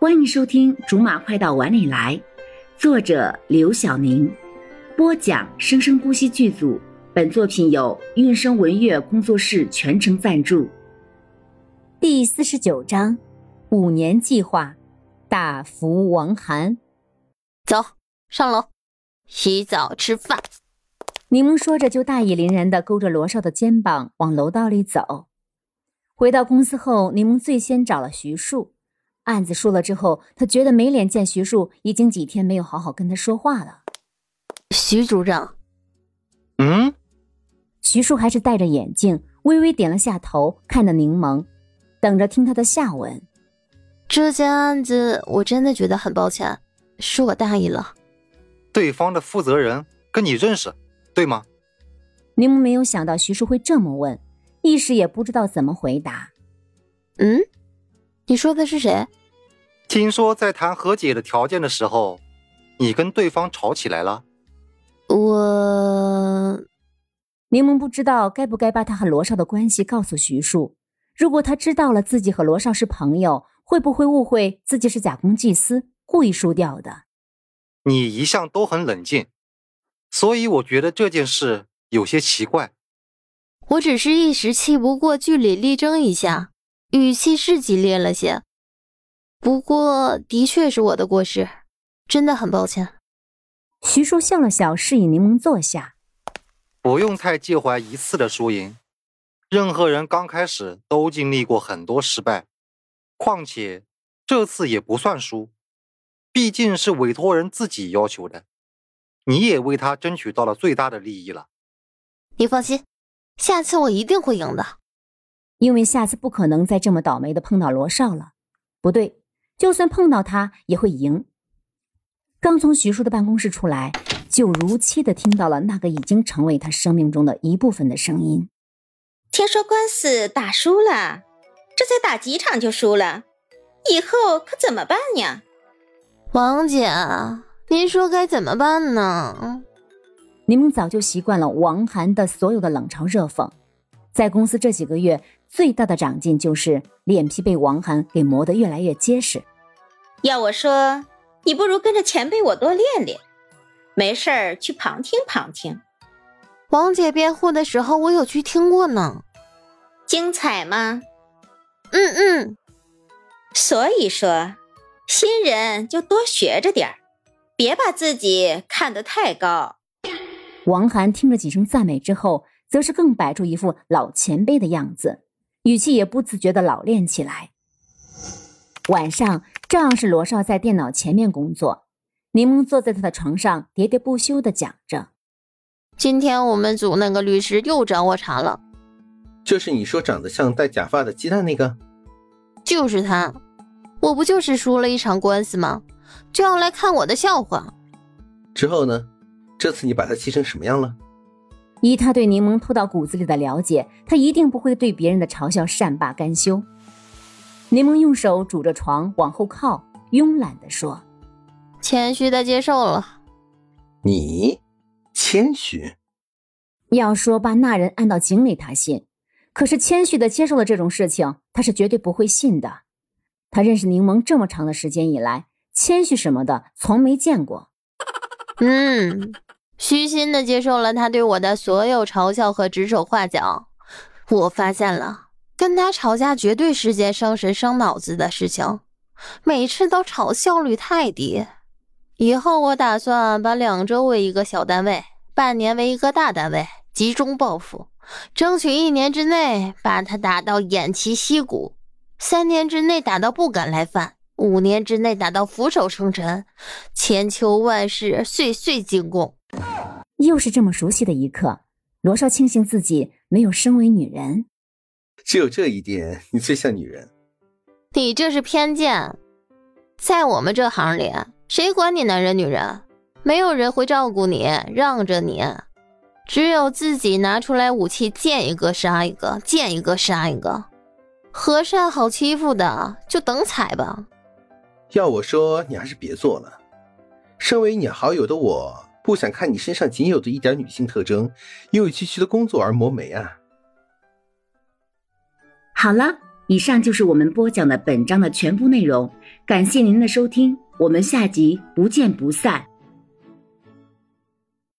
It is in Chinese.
欢迎收听《竹马快到碗里来》，作者刘晓宁，播讲生生不息剧组。本作品由韵声文乐工作室全程赞助。第四十九章：五年计划，大福王涵。走上楼，洗澡吃饭。柠檬说着，就大义凛然的勾着罗少的肩膀往楼道里走。回到公司后，柠檬最先找了徐树。案子输了之后，他觉得没脸见徐树，已经几天没有好好跟他说话了。徐组长，嗯，徐树还是戴着眼镜，微微点了下头，看着柠檬，等着听他的下文。这件案子我真的觉得很抱歉，是我大意了。对方的负责人跟你认识，对吗？柠檬没有想到徐树会这么问，一时也不知道怎么回答。嗯，你说的是谁？听说在谈和解的条件的时候，你跟对方吵起来了。我柠檬不知道该不该把他和罗少的关系告诉徐树。如果他知道了自己和罗少是朋友，会不会误会自己是假公济私，故意输掉的？你一向都很冷静，所以我觉得这件事有些奇怪。我只是一时气不过，据理力争一下，语气是激烈了些。不过，的确是我的过失，真的很抱歉。徐叔笑了笑，示意柠檬坐下。不用太介怀一次的输赢，任何人刚开始都经历过很多失败，况且这次也不算输，毕竟是委托人自己要求的，你也为他争取到了最大的利益了。你放心，下次我一定会赢的，因为下次不可能再这么倒霉的碰到罗少了。不对。就算碰到他也会赢。刚从徐叔的办公室出来，就如期的听到了那个已经成为他生命中的一部分的声音。听说官司打输了，这才打几场就输了，以后可怎么办呀？王姐，您说该怎么办呢？你们早就习惯了王涵的所有的冷嘲热讽，在公司这几个月最大的长进就是脸皮被王涵给磨得越来越结实。要我说，你不如跟着前辈我多练练，没事儿去旁听旁听。王姐辩护的时候，我有去听过呢，精彩吗？嗯嗯。所以说，新人就多学着点儿，别把自己看得太高。王涵听了几声赞美之后，则是更摆出一副老前辈的样子，语气也不自觉的老练起来。晚上，照样是罗少在电脑前面工作，柠檬坐在他的床上，喋喋不休的讲着：“今天我们组那个律师又找我茬了，就是你说长得像戴假发的鸡蛋那个，就是他。我不就是输了一场官司吗？就要来看我的笑话。之后呢？这次你把他气成什么样了？以他对柠檬偷到骨子里的了解，他一定不会对别人的嘲笑善罢甘休。”柠檬用手拄着床往后靠，慵懒地说：“谦虚的接受了。”你谦虚？要说把那人按到井里，他信；可是谦虚的接受了这种事情，他是绝对不会信的。他认识柠檬这么长的时间以来，谦虚什么的从没见过。嗯，虚心的接受了他对我的所有嘲笑和指手画脚。我发现了。跟他吵架绝对是件伤神伤脑子的事情，每次都吵效率太低。以后我打算把两周为一个小单位，半年为一个大单位，集中报复，争取一年之内把他打到偃旗息鼓，三年之内打到不敢来犯，五年之内打到俯首称臣，千秋万世，岁岁进贡。又是这么熟悉的一刻，罗少庆幸自己没有身为女人。只有这一点，你最像女人。你这是偏见，在我们这行里，谁管你男人女人？没有人会照顾你，让着你，只有自己拿出来武器，见一个杀一个，见一个杀一个。和善好欺负的，就等踩吧。要我说，你还是别做了。身为你好友的我，不想看你身上仅有的一点女性特征，因为区区的工作而磨没啊。好了，以上就是我们播讲的本章的全部内容，感谢您的收听，我们下集不见不散。